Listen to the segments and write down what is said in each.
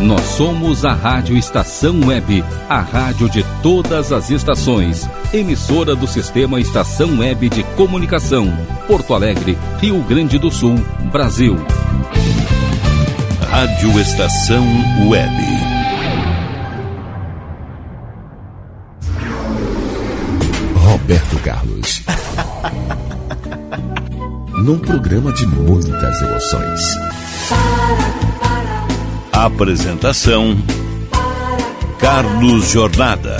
Nós somos a Rádio Estação Web, a rádio de todas as estações. Emissora do Sistema Estação Web de Comunicação. Porto Alegre, Rio Grande do Sul, Brasil. Rádio Estação Web. Roberto Carlos. Num programa de muitas emoções. Apresentação: Carlos Jornada.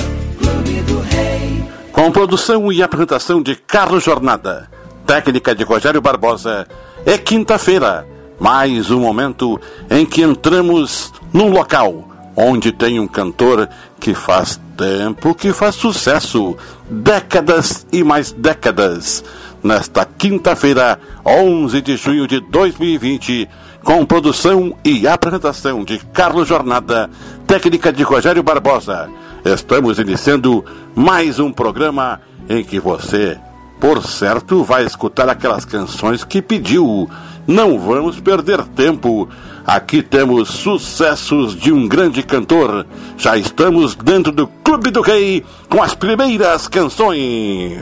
Com produção e apresentação de Carlos Jornada, técnica de Rogério Barbosa, é quinta-feira, mais um momento em que entramos num local onde tem um cantor que faz tempo que faz sucesso, décadas e mais décadas. Nesta quinta-feira, 11 de junho de 2020, com produção e apresentação de Carlos Jornada, técnica de Rogério Barbosa. Estamos iniciando mais um programa em que você, por certo, vai escutar aquelas canções que pediu. Não vamos perder tempo. Aqui temos sucessos de um grande cantor. Já estamos dentro do Clube do Rei com as primeiras canções.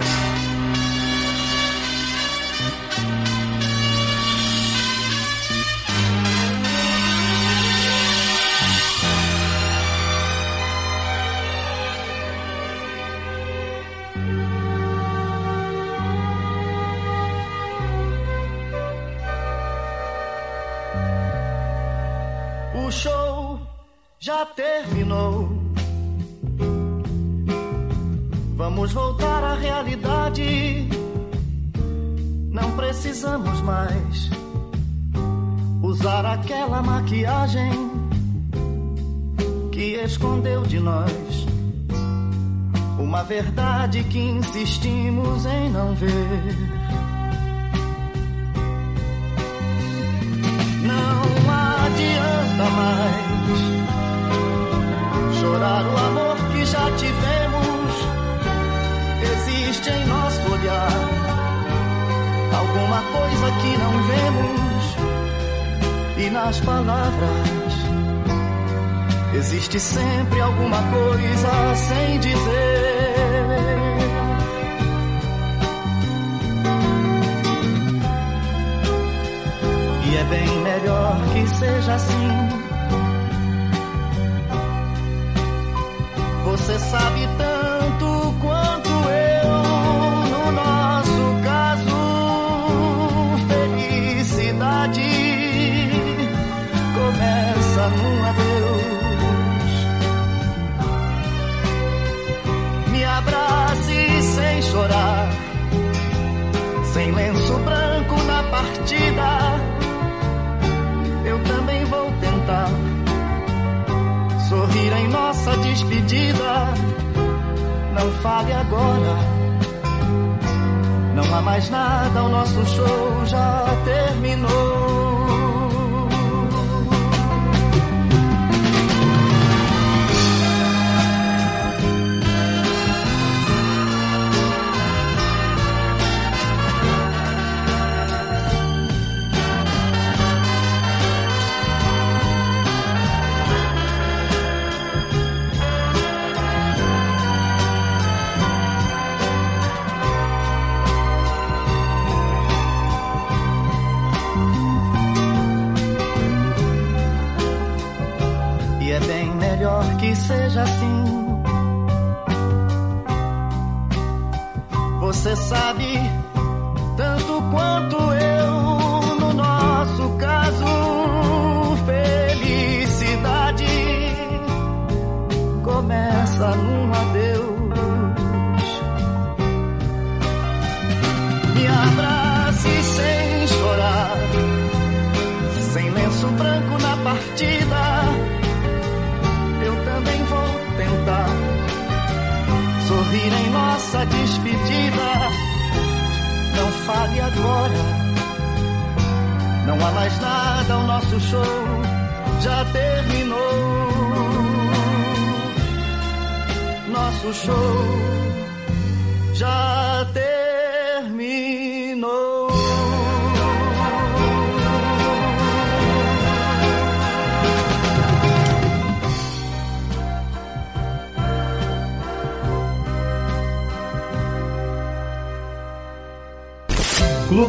Vamos voltar à realidade. Não precisamos mais usar aquela maquiagem que escondeu de nós uma verdade que insistimos em não ver. Não adianta mais chorar o amor que já tivemos. Existe em nosso olhar alguma coisa que não vemos, e nas palavras existe sempre alguma coisa sem dizer. E é bem melhor que seja assim. Você sabe tanto despedida. Não fale agora, não há mais nada, o nosso show já terminou.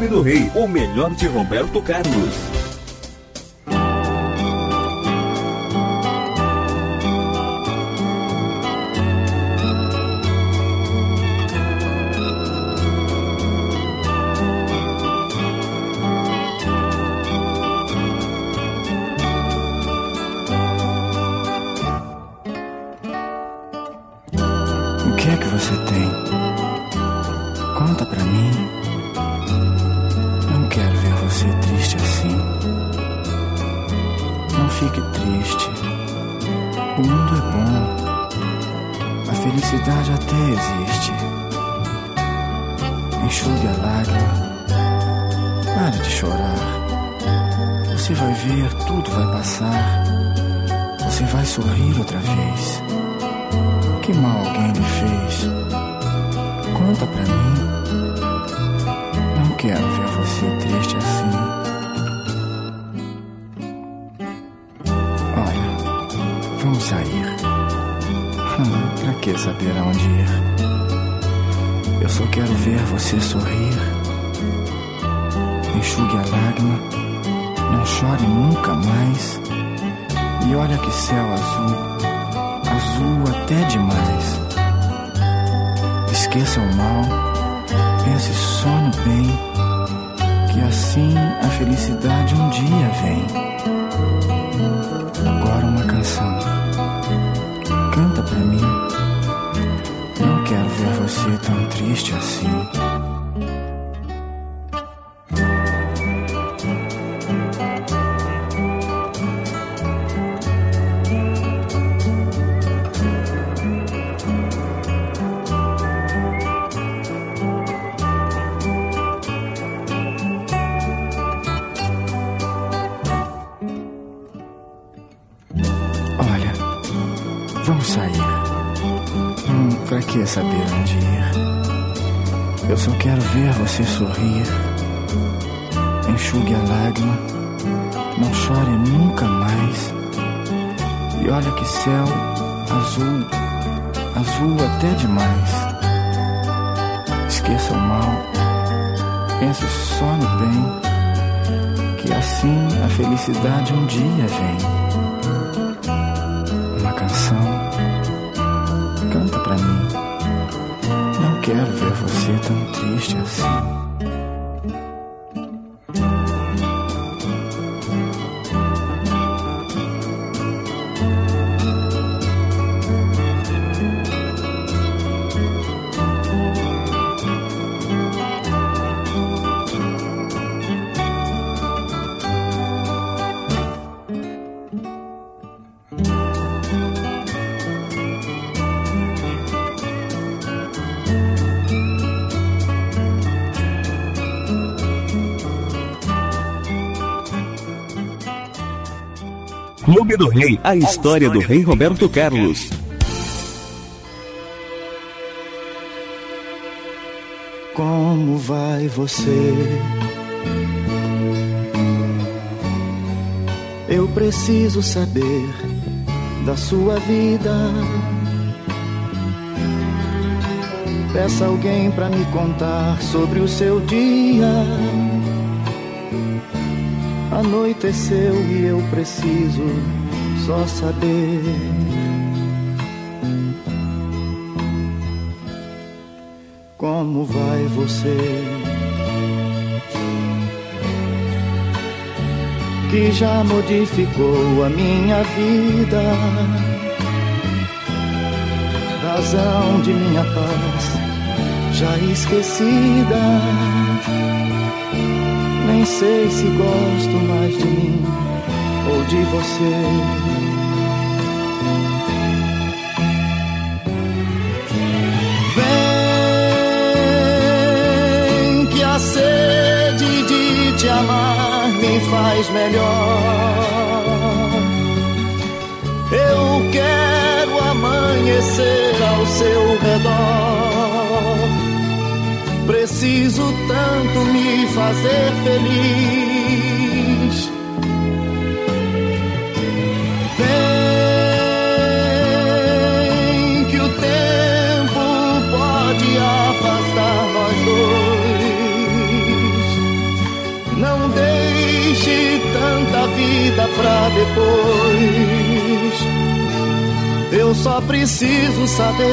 Do Rei, o melhor de Roberto Carlos. O que é que você tem? Conta pra mim. Você triste assim. Não fique triste. O mundo é bom. A felicidade até existe. Enxugue a lágrima. Pare de chorar. Você vai ver, tudo vai passar. Você vai sorrir outra vez. Que mal alguém lhe fez? Conta pra mim. Quero ver você triste assim. Olha, vamos sair. Hum, pra que saber aonde ir? Eu só quero ver você sorrir. Enxugue a lágrima. Não chore nunca mais. E olha que céu azul azul até demais. Esqueça o mal, pense só no bem, que assim a felicidade um dia vem. Agora uma canção. Canta pra mim. Não quero ver você tão triste assim. Sorrir. Enxugue a lágrima. Não chore nunca mais. E olha que céu azul, azul até demais. Esqueça o mal. Pense só no bem. Que assim a felicidade um dia vem uma canção. Canta pra mim. Não quero ver você tão triste assim. Do Rei, a história do rei Roberto Carlos. Como vai você? Eu preciso saber da sua vida. Peça alguém pra me contar sobre o seu dia. Anoiteceu e eu preciso só saber. Como vai você? Que já modificou a minha vida, razão de minha paz já esquecida. Nem sei se gosto mais de mim ou de você. Vem que a sede de te amar me faz melhor. Eu quero amanhecer ao seu redor. Preciso tanto me fazer feliz. Vida pra depois. Eu só preciso saber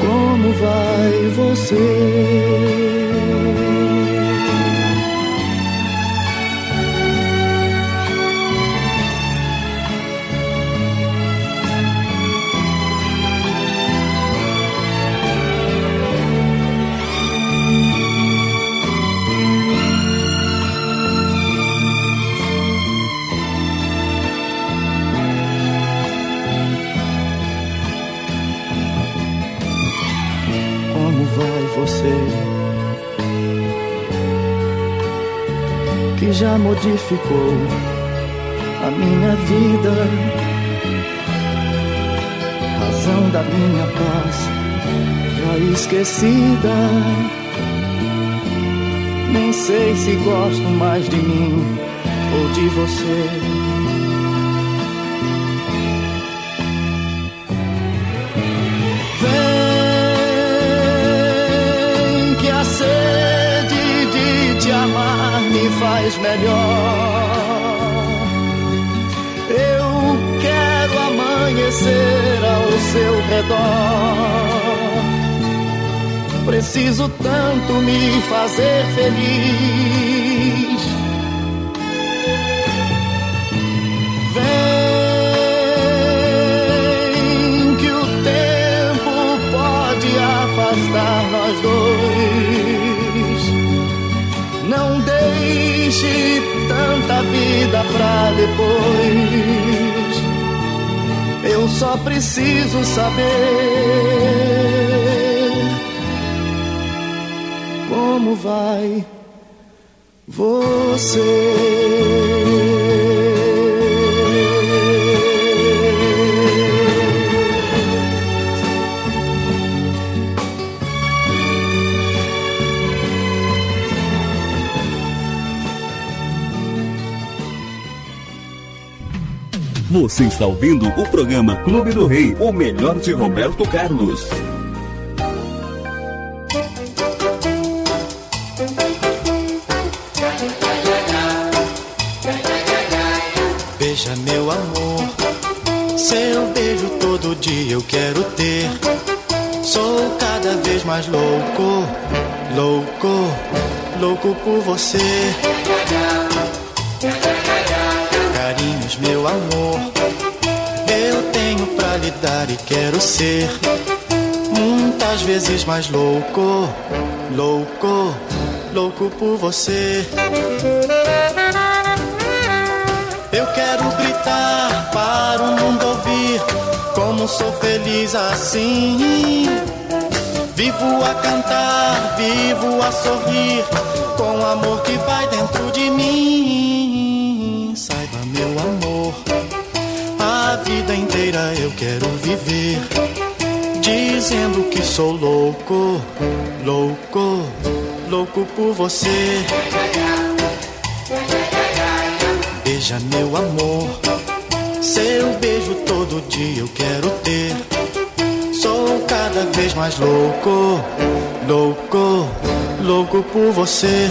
como vai você. Já modificou a minha vida, razão da minha paz já esquecida. Nem sei se gosto mais de mim ou de você. Faz melhor. Eu quero amanhecer ao seu redor. Preciso tanto me fazer feliz. Vem que o tempo pode afastar nós dois. Deixe tanta vida pra depois. Eu só preciso saber como vai você. Você está ouvindo o programa Clube do Rei, o melhor de Roberto Carlos. Beija meu amor, seu beijo todo dia eu quero ter. Sou cada vez mais louco, louco, louco por você quero ser muitas vezes mais louco, louco, louco por você. Eu quero gritar para o mundo ouvir como sou feliz assim. Vivo a cantar, vivo a sorrir com o amor que vai dentro de mim. Vida inteira eu quero viver. Dizendo que sou louco, louco, louco por você. Beija meu amor, seu beijo todo dia eu quero ter. Sou cada vez mais louco, louco, louco por você.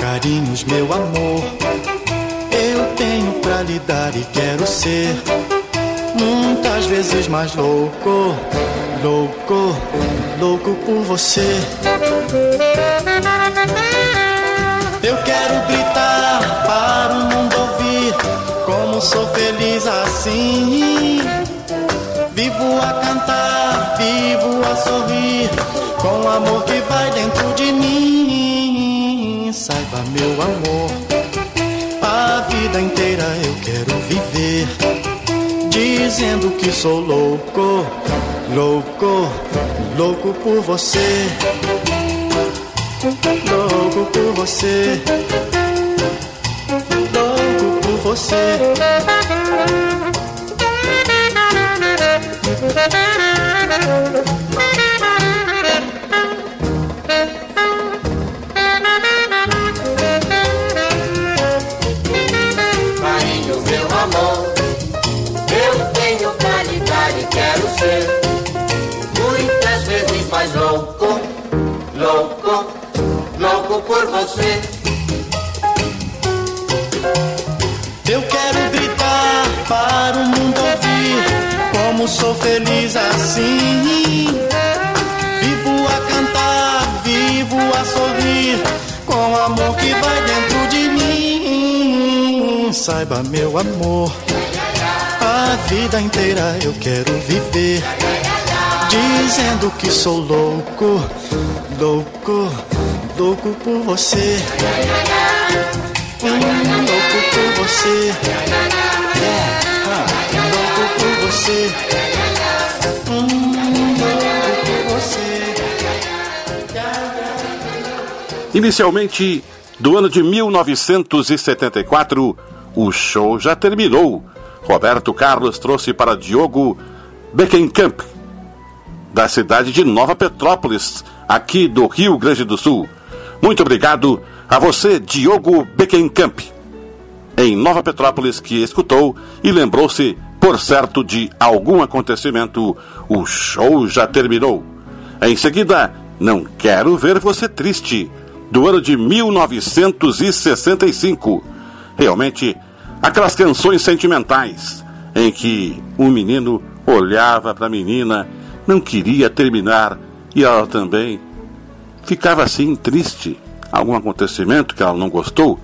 Carinhos, meu amor pra lhe dar e quero ser muitas vezes mais louco, louco, louco por você. Eu quero gritar para o mundo ouvir como sou feliz assim. Vivo a cantar, vivo a sorrir com o amor que vai dentro de mim. Saiba, meu amor dizendo que sou louco, louco, louco por você. Louco por você. Louco por você. Por você. Eu quero gritar para o mundo ouvir como sou feliz assim. Vivo a cantar, vivo a sorrir com o amor que vai dentro de mim. Saiba, meu amor, a vida inteira eu quero viver dizendo que sou louco, louco, louco por você. Hum, louco por você. Yeah. Ah, louco por você. Hum, louco por você. Inicialmente, do ano de 1974, o show já terminou. Roberto Carlos trouxe para Diogo Beckenkamp, da cidade de Nova Petrópolis, aqui do Rio Grande do Sul. Muito obrigado a você, Diogo Beckenkamp, em Nova Petrópolis, que escutou e lembrou-se, por certo, de algum acontecimento. O show já terminou. Em seguida, Não Quero Ver Você Triste, do ano de 1965. Realmente, aquelas canções sentimentais em que um menino olhava para a menina, não queria terminar e ela também ficava assim triste. Algum acontecimento que ela não gostou,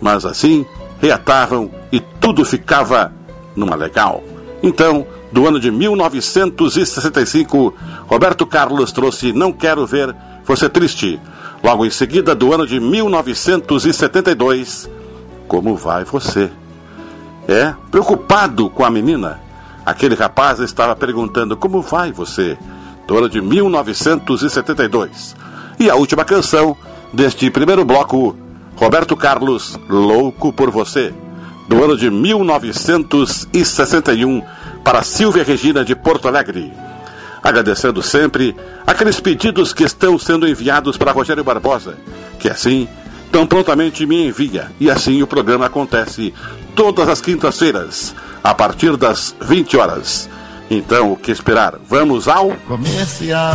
mas assim reatavam e tudo ficava numa legal. Então, do ano de 1965, Roberto Carlos trouxe Não Quero Ver Você Triste. Logo em seguida, do ano de 1972, Como Vai Você? É, preocupado com a menina, aquele rapaz estava perguntando como vai você, do ano de 1972. E a última canção deste primeiro bloco, Roberto Carlos, Louco por Você, do ano de 1961, para Silvia Regina de Porto Alegre. Agradecendo sempre aqueles pedidos que estão sendo enviados para Rogério Barbosa, que assim tão prontamente me envia. E assim o programa acontece todas as quintas-feiras, a partir das 20 horas. Então, o que esperar? Vamos ao Comercial.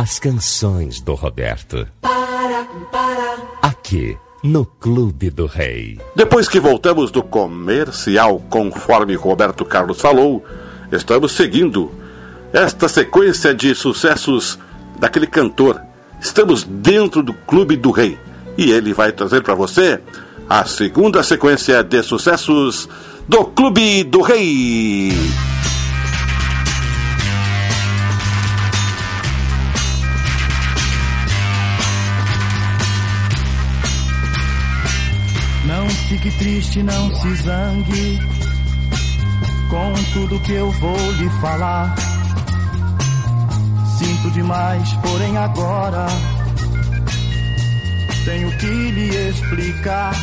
As canções do Roberto. Para, para. Aqui, no Clube do Rei. Depois que voltamos do comercial, conforme Roberto Carlos falou, estamos seguindo esta sequência de sucessos daquele cantor. Estamos dentro do Clube do Rei e ele vai trazer para você a segunda sequência de sucessos do Clube do Rei. Fique triste, não se zangue com tudo que eu vou lhe falar. Sinto demais, porém agora tenho que lhe explicar.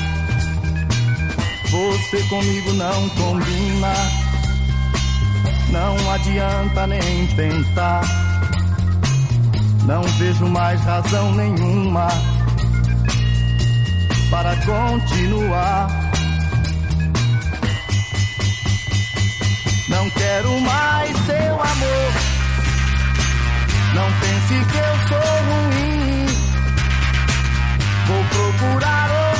Você comigo não combina, não adianta nem tentar. Não vejo mais razão nenhuma para continuar. Não quero mais seu amor. Não pense que eu sou ruim. Vou procurar outro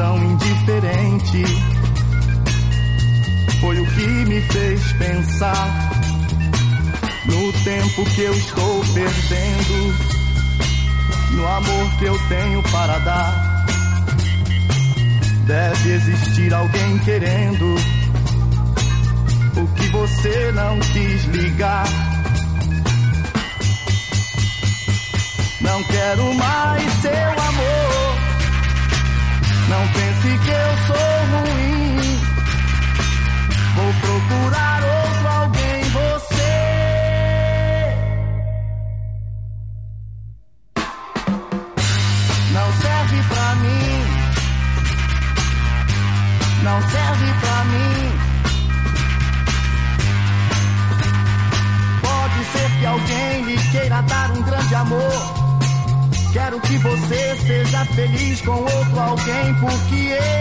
tão indiferente foi o que me fez pensar no tempo que eu estou perdendo, no amor que eu tenho para dar. Deve existir alguém querendo o que você não quis ligar. Não quero mais seu amor. Não pense que eu sou ruim. Vou procurar outro feliz com outro alguém, porque eu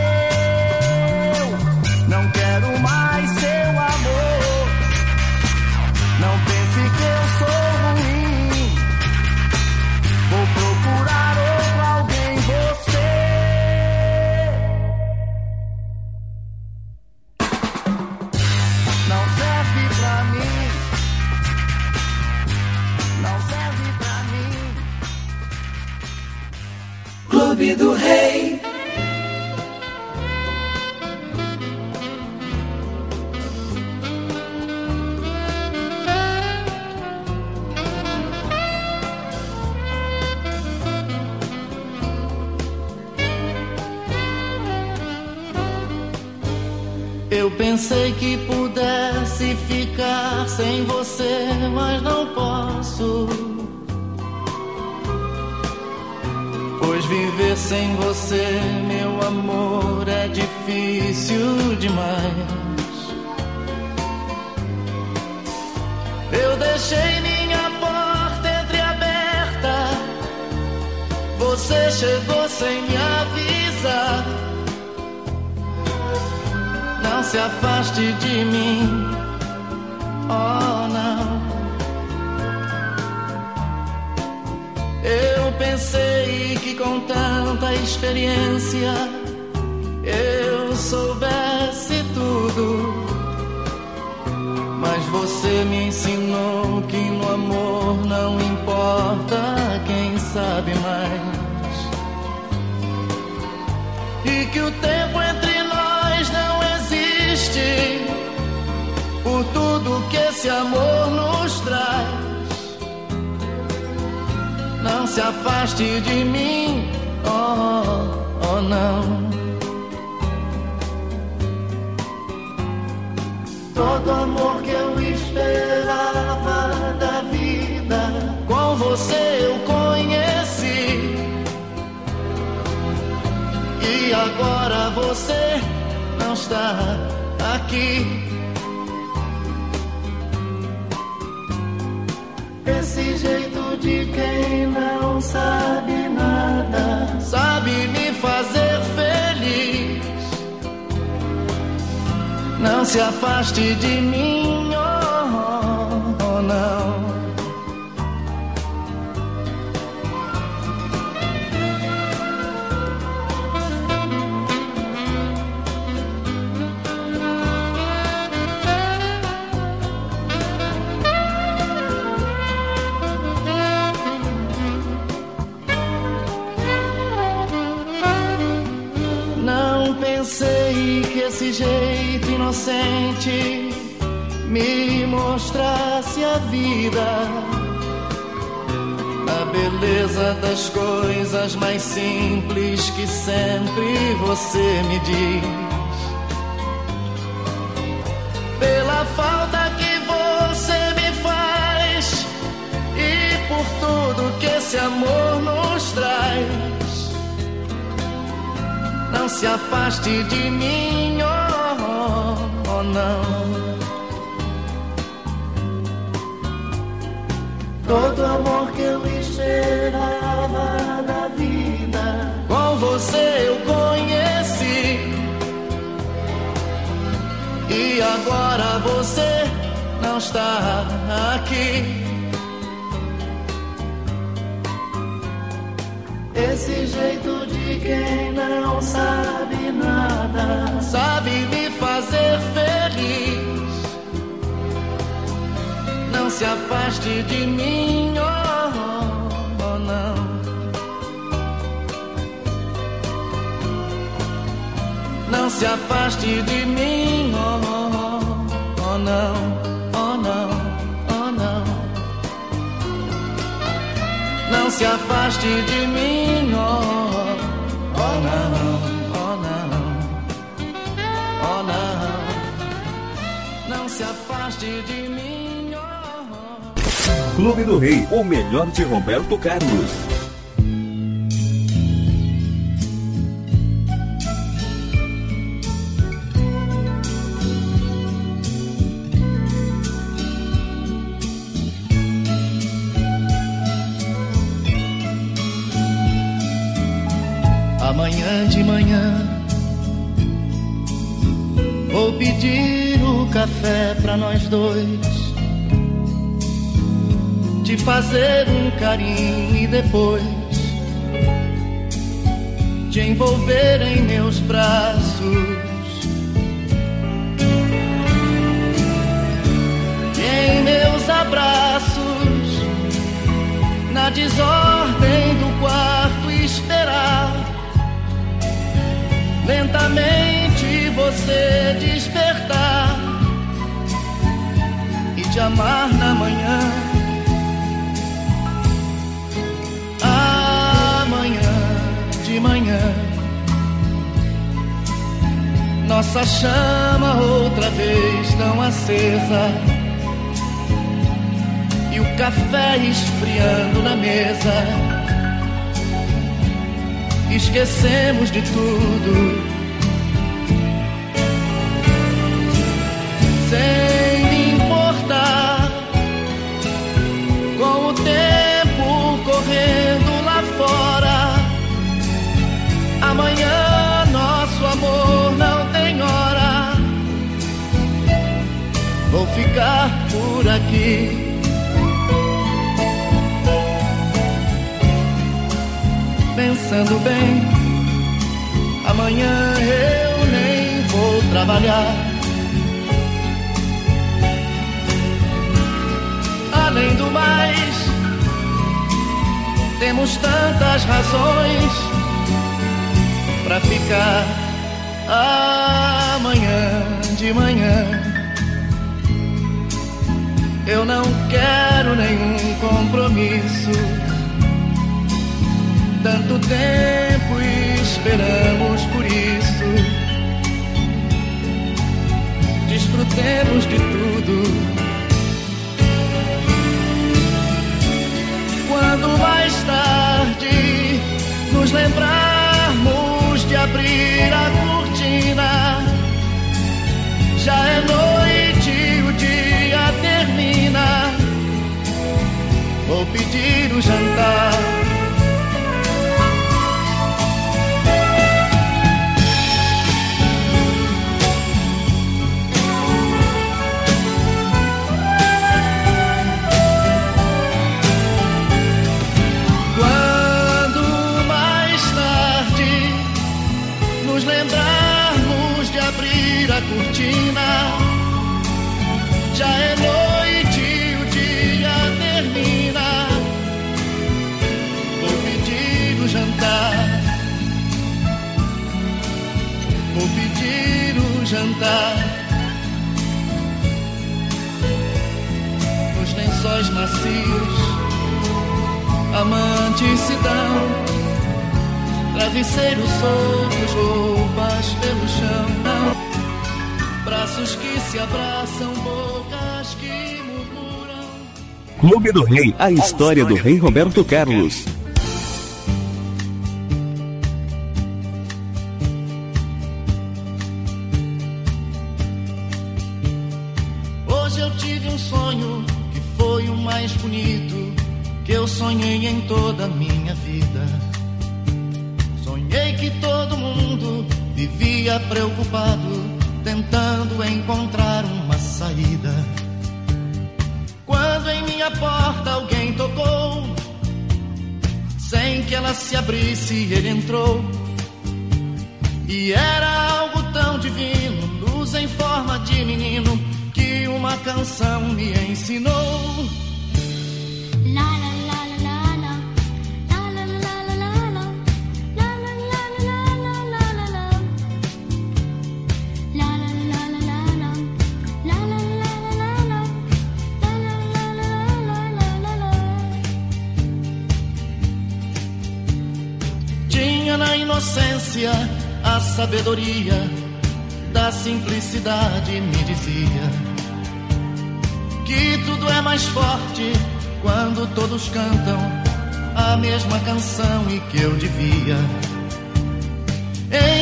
sem você, meu amor, é difícil demais. Eu deixei minha porta entreaberta. Você chegou sem me avisar. Não se afaste de mim. Oh, com tanta experiência eu soubesse tudo. Mas você me ensinou que no amor não importa quem sabe mais. E que o tempo entre nós não existe. Por tudo que esse amor se afaste de mim, oh, oh não. todo amor que eu esperava da vida. Com você eu conheci. E agora você não está aqui. Esse jeito de quem não sabe nada, sabe me fazer feliz. Não se afaste de mim, oh, oh, não. Não pensei que esse jeito inocente me mostrasse a vida, a beleza das coisas mais simples que sempre você me diz. Pela falta que você me faz e por tudo que esse amor nos traz. Se afaste de mim, oh, oh, não. Todo amor que eu esperava da vida, com você eu conheci. E agora você não está aqui. Esse jeito de quem não sabe nada, sabe me fazer feliz. Não se afaste de mim, oh, oh não. Não se afaste de mim, oh, oh, oh não, se afaste de mim, oh, oh não, oh não, oh não. Não se afaste de mim, oh. Clube do Rei, o melhor de Roberto Carlos. Pra nós dois. Te fazer um carinho e depois te envolver em meus braços. Em meus abraços, na desordem do quarto esperar lentamente você despertar e te amar na manhã. Amanhã de manhã nossa chama outra vez tão acesa. E o café esfriando na mesa. Esquecemos de tudo. Aqui. Pensando bem, amanhã eu nem vou trabalhar. Além do mais, temos tantas razões pra ficar amanhã de manhã. Eu não quero nenhum compromisso. Tanto tempo esperamos por isso. Desfrutemos de tudo. Quando mais tarde nos lembrarmos de abrir a cortina, já é noite, pedir o jantar. Clube do Rei, a história do rei Roberto Carlos. Inocência a sabedoria da simplicidade, me dizia que tudo é mais forte quando todos cantam a mesma canção e que eu devia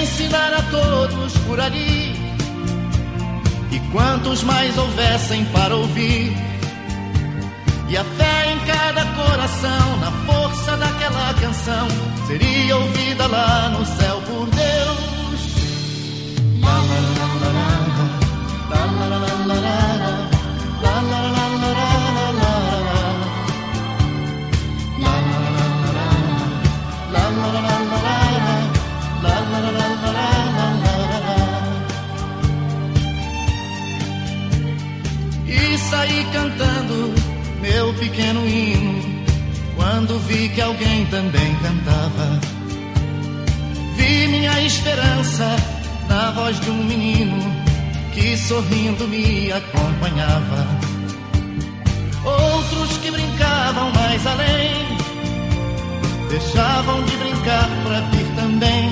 ensinar a todos por ali. E quantos mais houvessem para ouvir, e a fé em cada coração, na força daquela canção seria ouvida lá no céu por Deus. E saí cantando meu pequeno hino quando vi que alguém também cantava. Vi minha esperança na voz de um menino que sorrindo me acompanhava. Outros que brincavam mais além, deixavam de brincar para vir também.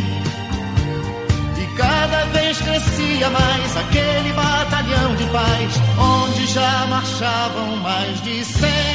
E cada vez crescia mais aquele batalhão de paz, onde já marchavam mais de cem.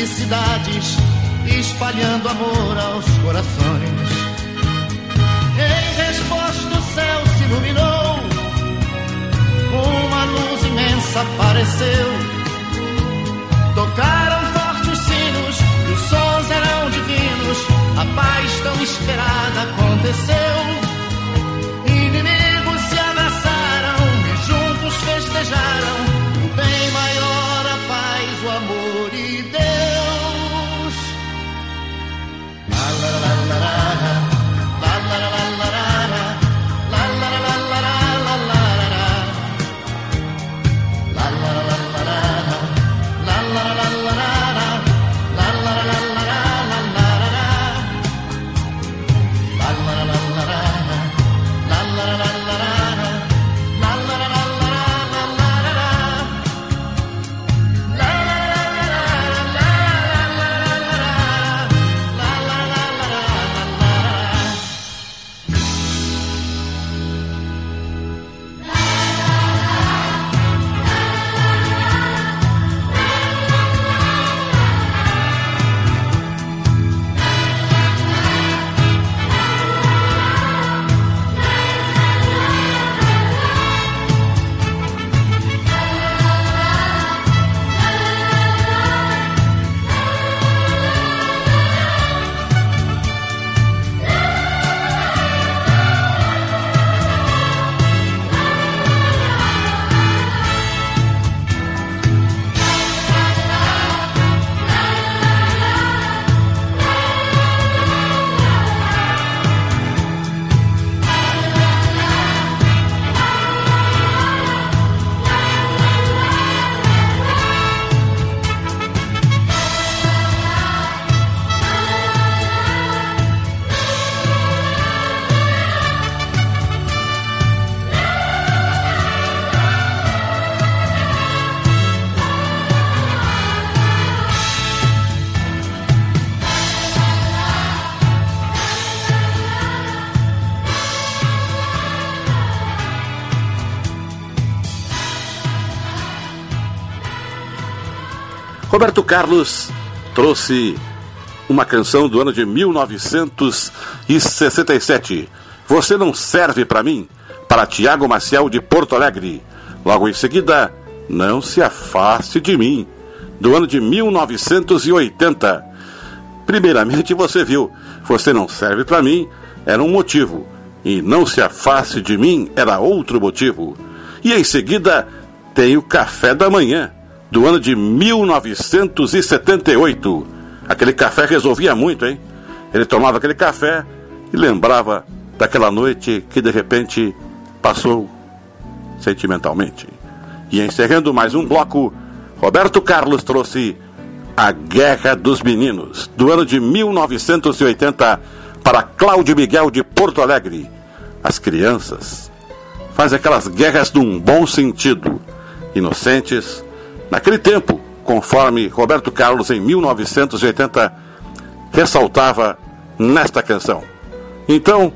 campos e cidades, espalhando amor aos corações. Em resposta, o céu se iluminou, uma luz imensa apareceu. Tocaram fortes sinos, e os sons eram divinos, a paz tão esperada aconteceu. Inimigos se abraçaram e juntos festejaram Roberto Carlos trouxe uma canção do ano de 1967. Você não serve para mim? Para Tiago Maciel de Porto Alegre. Logo em seguida, Não se afaste de mim, do ano de 1980. Primeiramente, você viu, você não serve para mim, era um motivo, e não se afaste de mim era outro motivo. E em seguida, tem o Café da Manhã, do ano de 1978. Aquele café resolvia muito, hein? Ele tomava aquele café e lembrava daquela noite que de repente passou sentimentalmente. E encerrando mais um bloco, Roberto Carlos trouxe A Guerra dos Meninos, do ano de 1980, para Cláudio Miguel de Porto Alegre. As crianças fazem aquelas guerras num bom sentido, inocentes, naquele tempo, conforme Roberto Carlos em 1980 ressaltava nesta canção. Então,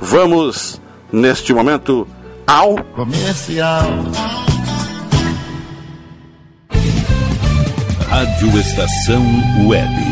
vamos neste momento ao comercial. Rádio Estação Web.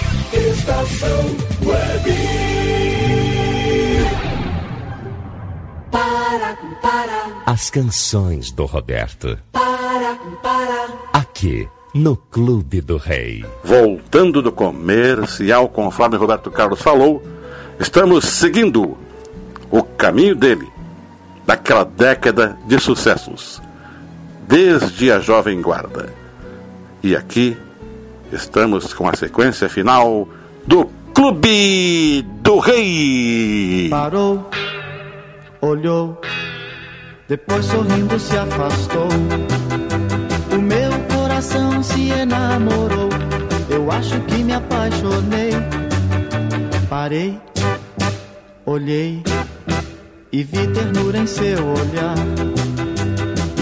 Estação Web. Para, para, As canções do Roberto. para, para. Aqui, no Clube do Rei. Voltando do comercial, conforme Roberto Carlos falou, estamos seguindo o caminho dele, daquela década de sucessos, desde a Jovem Guarda. E aqui estamos com a sequência final do Clube do Rei. Parou, olhou, depois sorrindo se afastou. O meu coração se enamorou. Eu acho que me apaixonei. Parei, olhei e vi ternura em seu olhar.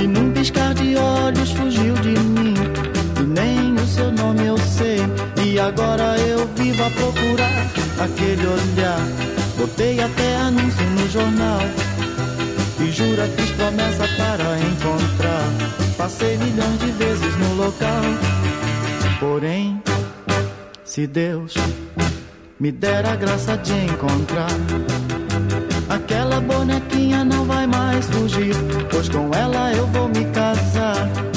E num piscar de olhos fugiu seu nome eu sei. E agora eu vivo a procurar aquele olhar. Botei até anúncio no jornal. E jura fiz promessa para encontrar. Passei milhões de vezes no local. Porém, se Deus me der a graça de encontrar. Aquela bonequinha não vai mais fugir, pois com ela eu vou me casar.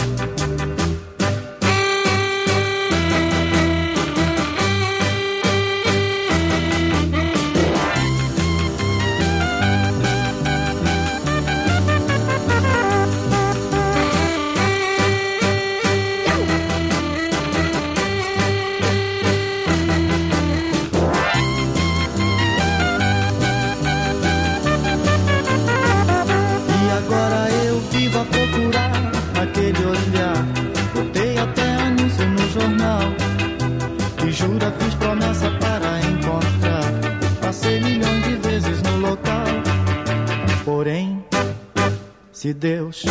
Deus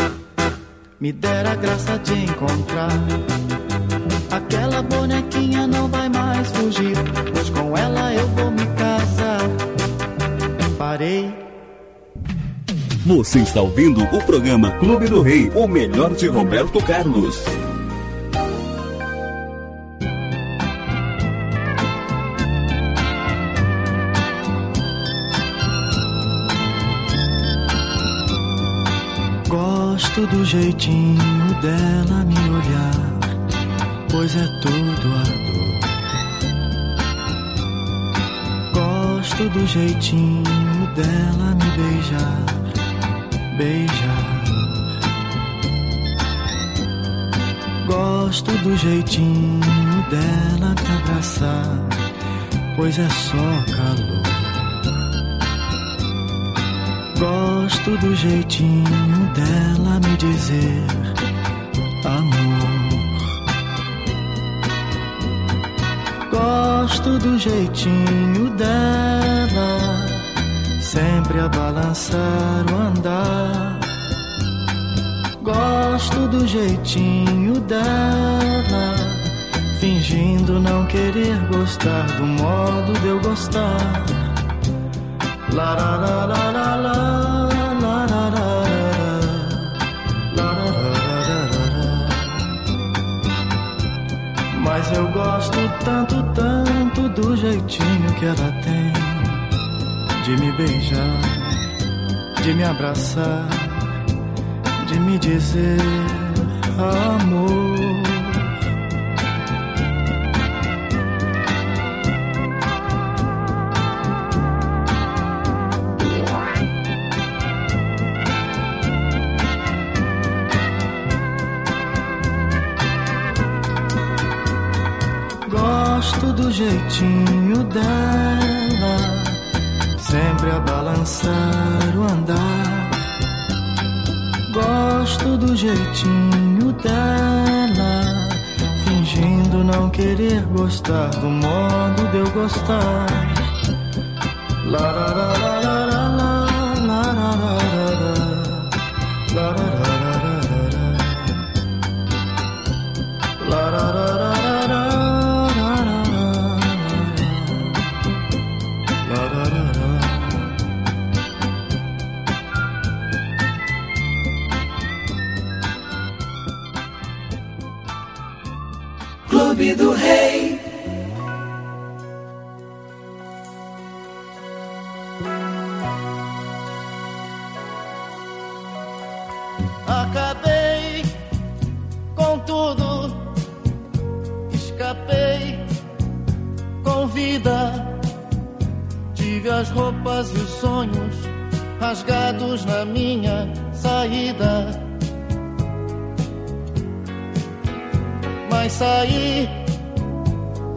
me der a graça de encontrar aquela bonequinha, não vai mais fugir, pois com ela eu vou me casar. Parei. Você está ouvindo o programa Clube do Rei, o melhor de Roberto Carlos. Jeitinho dela me olhar, pois é tudo a dor. Gosto do jeitinho dela me beijar, beijar. Gosto do jeitinho dela te abraçar, pois é só calor. Gosto do jeitinho dela me dizer amor. Gosto do jeitinho dela sempre a balançar o andar. Gosto do jeitinho dela fingindo não querer gostar do modo de eu gostar. La la la la la la Eu gosto tanto, tanto do jeitinho que ela tem de me beijar, de me abraçar, de me dizer amor. Gosto do jeitinho dela, sempre a balançar o andar. Gosto do jeitinho dela, fingindo não querer gostar do modo de eu gostar. La saída. Mas saí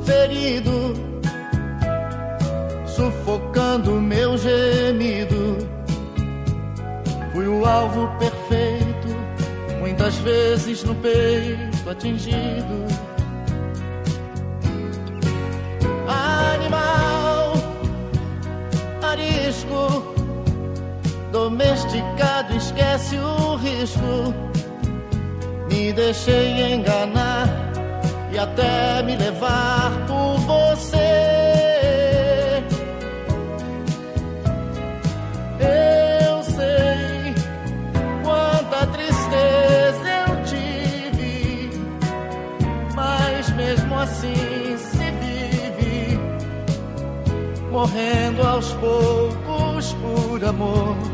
ferido, sufocando meu gemido. Fui o alvo perfeito, muitas vezes no peito atingido. Animal, arisco, domesticado, esquece o risco. Me deixei enganar e até me levar por você. Eu sei quanta tristeza eu tive, mas mesmo assim se vive, morrendo aos poucos por amor.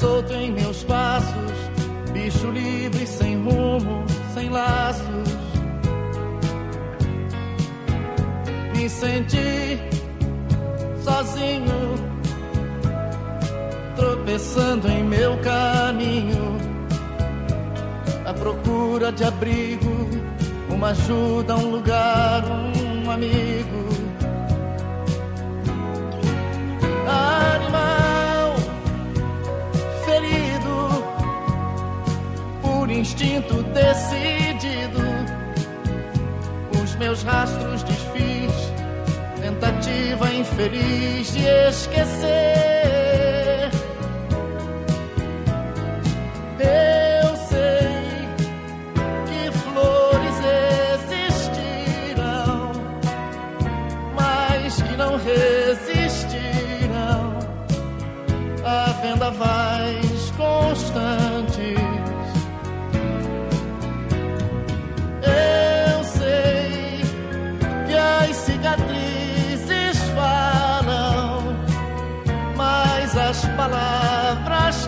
Solto em meus passos, bicho livre, sem rumo, sem laços. Me senti sozinho, tropeçando em meu caminho, à procura de abrigo, uma ajuda, um lugar, um amigo. Instinto decidido, os meus rastros desfiz tentativa infeliz de esquecer. Eu sei que flores existirão, mas que não resistirão a vendavais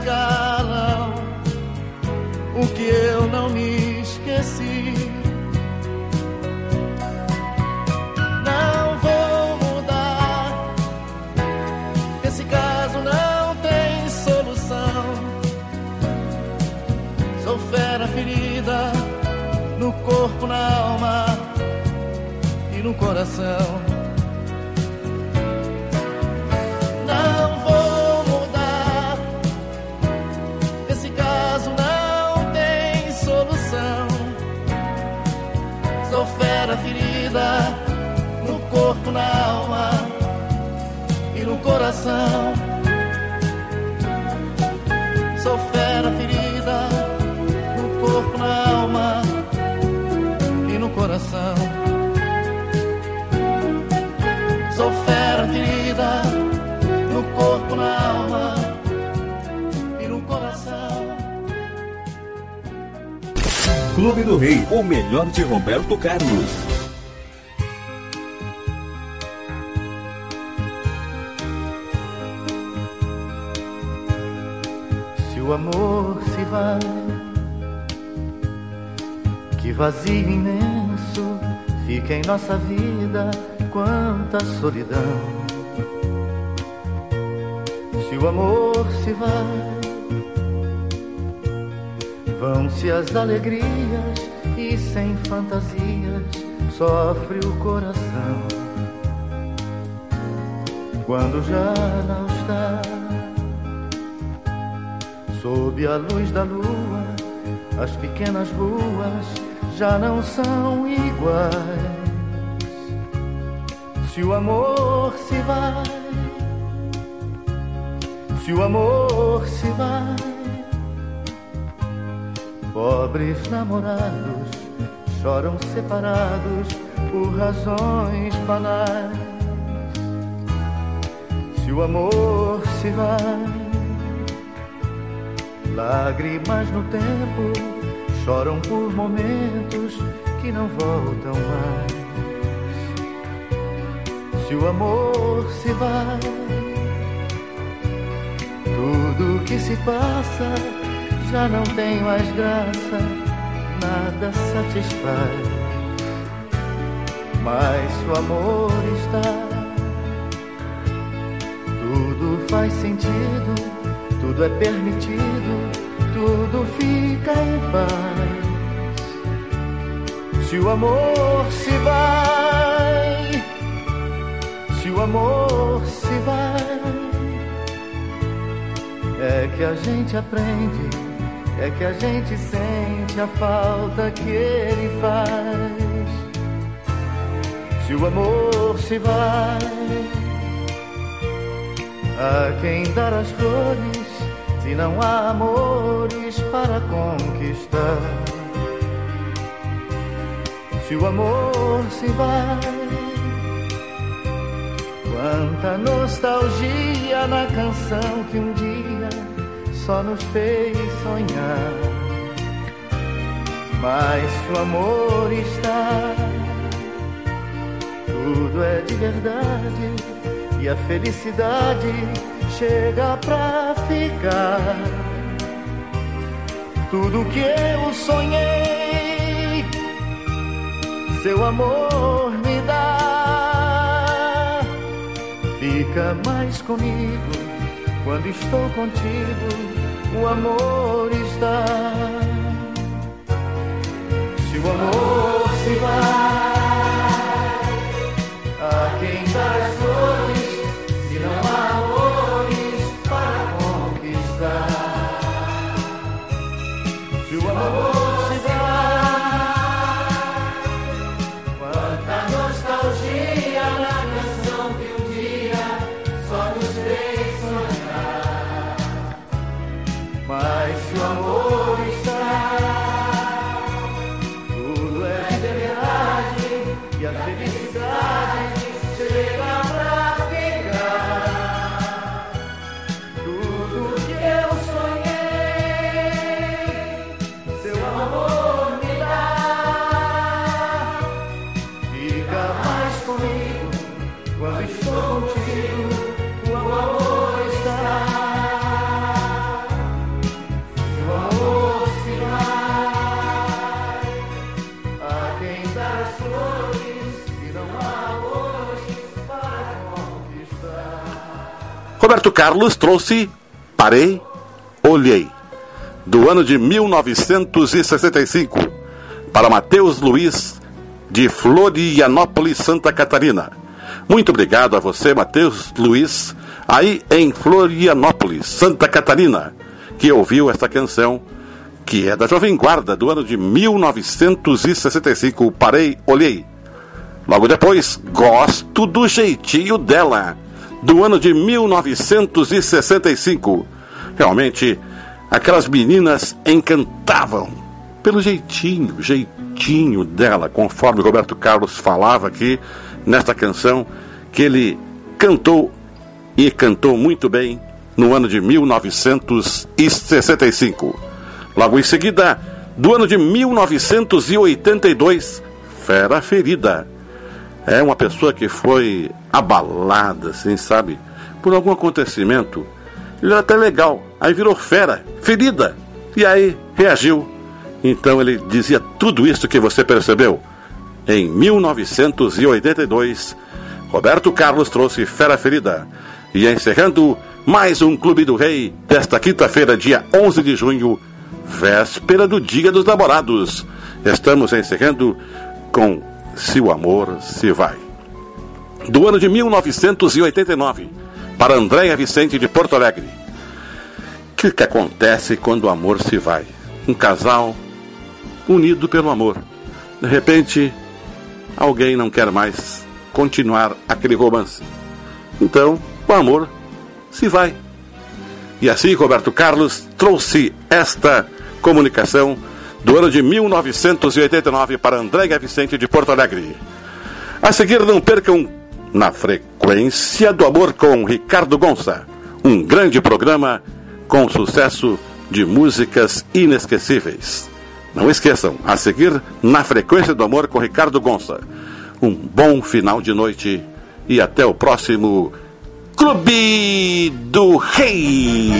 calam o que eu não me esqueci. Não vou mudar, esse caso não tem solução. Sou fera ferida no corpo, na alma e no coração. Coração. Sou fera ferida no corpo, na alma e no coração. Sou fera ferida no corpo, na alma e no coração. Clube do Rei, o melhor de Roberto Carlos. Vazio imenso fica em nossa vida, quanta solidão. Se o amor se vai, vão-se as alegrias e sem fantasias sofre o coração. Quando já não está Sob a luz da lua, as pequenas ruas já não são iguais. Se o amor se vai, se o amor se vai, pobres namorados choram separados por razões banais. Se o amor se vai, Lágrimas no tempo choram por momentos que não voltam mais. Se o amor se vai, tudo que se passa já não tem mais graça, nada satisfaz. Mas o amor está, tudo faz sentido tudo é permitido, tudo fica em paz. Se o amor se vai, se o amor se vai, é que a gente aprende, é que a gente sente a falta que ele faz. Se o amor se vai, a quem dar as flores se não há para conquistar. Se o amor se vai, quanta nostalgia na canção que um dia só nos fez sonhar. Mas se o amor está, tudo é de verdade e a felicidade chega pra ficar. Tudo que eu sonhei, seu amor me dá. Fica mais comigo quando estou contigo, o amor Roberto Carlos trouxe Parei, Olhei, do ano de 1965, para Matheus Luiz, de Florianópolis, Santa Catarina. Muito obrigado a você, Matheus Luiz, aí em Florianópolis, Santa Catarina, que ouviu esta canção, que é da Jovem Guarda, do ano de 1965, Parei, Olhei. Logo depois, Gosto do Jeitinho Dela do ano de 1965. Realmente, aquelas meninas encantavam pelo jeitinho, jeitinho dela, conforme Roberto Carlos falava aqui nesta canção que ele cantou e cantou muito bem no ano de 1965. Logo em seguida, do ano de 1982, Fera Ferida é uma pessoa que foi abalada, assim, sabe? Por algum acontecimento. Ele era até legal. Aí virou fera, ferida. E aí reagiu. Então ele dizia tudo isso que você percebeu. Em 1982, Roberto Carlos trouxe Fera Ferida. E encerrando mais um Clube do Rei desta quinta-feira, dia 11 de junho, véspera do Dia dos Namorados. Estamos encerrando com se o amor se vai. Do ano de 1989, para Andréia Vicente de Porto Alegre. O que, que acontece quando o amor se vai? Um casal unido pelo amor. De repente, alguém não quer mais continuar aquele romance. Então, o amor se vai. E assim, Roberto Carlos trouxe esta comunicação do ano de 1989 para Andréia Vicente de Porto Alegre. A seguir, não percam na frequência do amor com Ricardo Gonça, um grande programa com sucesso de músicas inesquecíveis. Não esqueçam, a seguir, na frequência do amor com Ricardo Gonça. Um bom final de noite e até o próximo Clube do Rei.